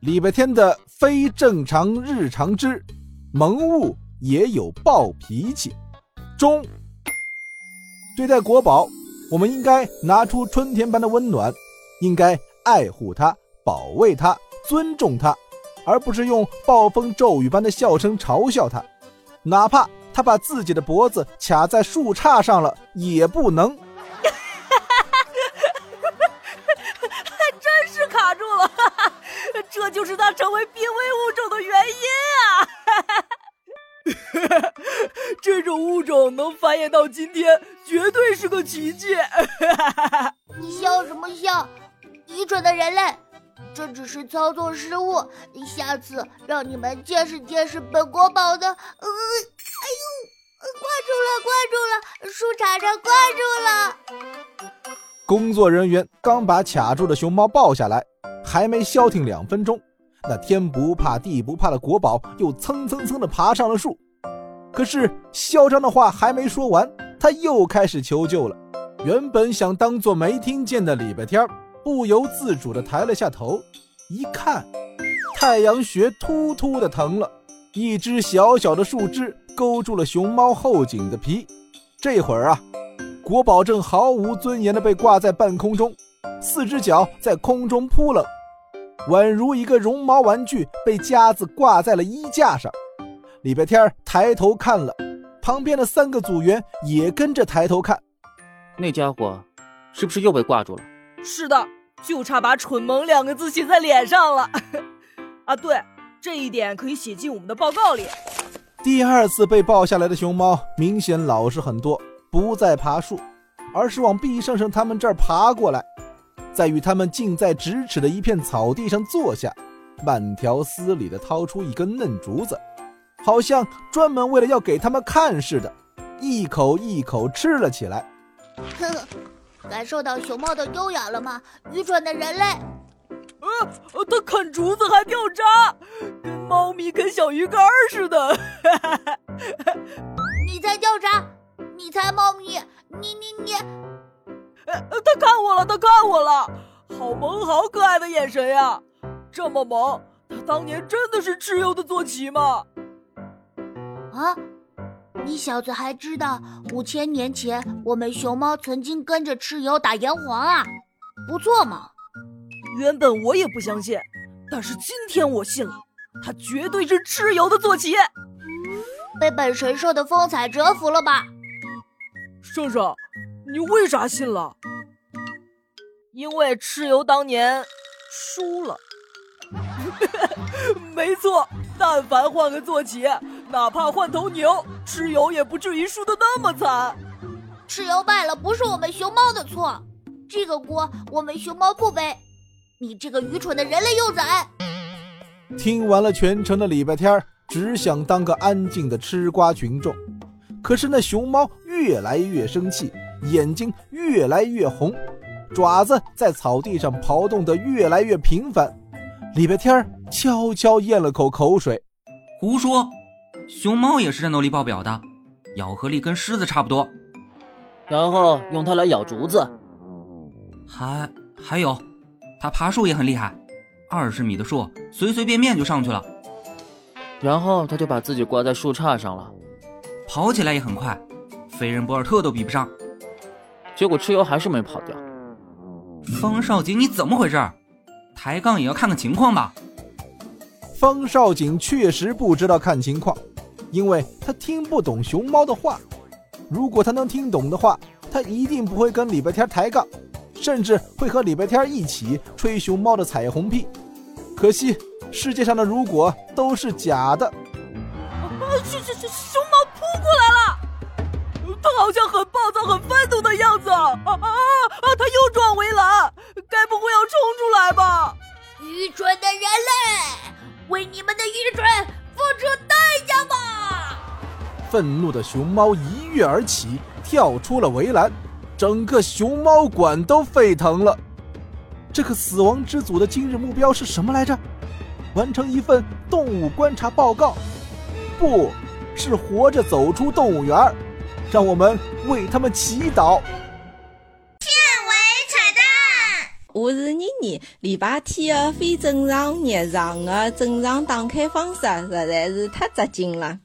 礼拜天的非正常日常之萌物也有暴脾气。中，对待国宝，我们应该拿出春天般的温暖，应该爱护它、保卫它、尊重它，而不是用暴风骤雨般的笑声嘲笑它。哪怕它把自己的脖子卡在树杈上了，也不能。还真是卡住了，这就是它成为濒危物种的原因啊！这种物种能繁衍到今天，绝对是个奇迹。你笑什么笑？愚蠢的人类，这只是操作失误。下次让你们见识见识本国宝的……呃，哎呦，挂住了，挂住了，树杈上挂住了。工作人员刚把卡住的熊猫抱下来，还没消停两分钟，那天不怕地不怕的国宝又蹭蹭蹭的爬上了树。可是嚣张的话还没说完，他又开始求救了。原本想当做没听见的礼拜天，不由自主地抬了下头，一看，太阳穴突突的疼了，一只小小的树枝勾住了熊猫后颈的皮。这会儿啊，国宝正毫无尊严地被挂在半空中，四只脚在空中扑棱，宛如一个绒毛玩具被夹子挂在了衣架上。礼拜天抬头看了，旁边的三个组员也跟着抬头看。那家伙是不是又被挂住了？是的，就差把“蠢萌”两个字写在脸上了。啊，对，这一点可以写进我们的报告里。第二次被抱下来的熊猫明显老实很多，不再爬树，而是往毕胜胜他们这儿爬过来，在与他们近在咫尺的一片草地上坐下，慢条斯理地掏出一根嫩竹子。好像专门为了要给他们看似的，一口一口吃了起来。呵呵，感受到熊猫的优雅了吗？愚蠢的人类！呃，它啃竹子还掉渣，跟猫咪啃小鱼干似的。你才掉渣，你才猫咪，你你你！呃，他看我了，他看我了，好萌好可爱的眼神呀！这么萌，他当年真的是蚩尤的坐骑吗？啊！你小子还知道五千年前我们熊猫曾经跟着蚩尤打炎黄啊？不错嘛！原本我也不相信，但是今天我信了，他绝对是蚩尤的坐骑。被本神兽的风采折服了吧？圣圣，你为啥信了？因为蚩尤当年输了。没错，但凡换个坐骑。哪怕换头牛，蚩尤也不至于输得那么惨。蚩尤败了，不是我们熊猫的错，这个锅我们熊猫不背。你这个愚蠢的人类幼崽！听完了全程的礼拜天，只想当个安静的吃瓜群众。可是那熊猫越来越生气，眼睛越来越红，爪子在草地上刨动得越来越频繁。礼拜天悄悄咽了口口水，胡说。熊猫也是战斗力爆表的，咬合力跟狮子差不多。然后用它来咬竹子，还还有，它爬树也很厉害，二十米的树随随便便就上去了。然后它就把自己挂在树杈上了，跑起来也很快，飞人博尔特都比不上。结果蚩尤还是没跑掉。方少景，你怎么回事？抬杠也要看看情况吧。方少景确实不知道看情况。因为他听不懂熊猫的话，如果他能听懂的话，他一定不会跟礼拜天抬杠，甚至会和礼拜天一起吹熊猫的彩虹屁。可惜世界上的如果都是假的。熊熊熊熊猫扑过来了，它好像很暴躁、很愤怒的样子。啊啊啊！他又撞围栏，该不会要冲出来吧？愚蠢的人类，为你们的愚蠢付出代价吧！愤怒的熊猫一跃而起，跳出了围栏，整个熊猫馆都沸腾了。这个死亡之组的今日目标是什么来着？完成一份动物观察报告，不是活着走出动物园让我们为他们祈祷。片尾彩蛋：我是妮妮，礼拜天的非正常日常的正常打开方式实在是太扎劲了。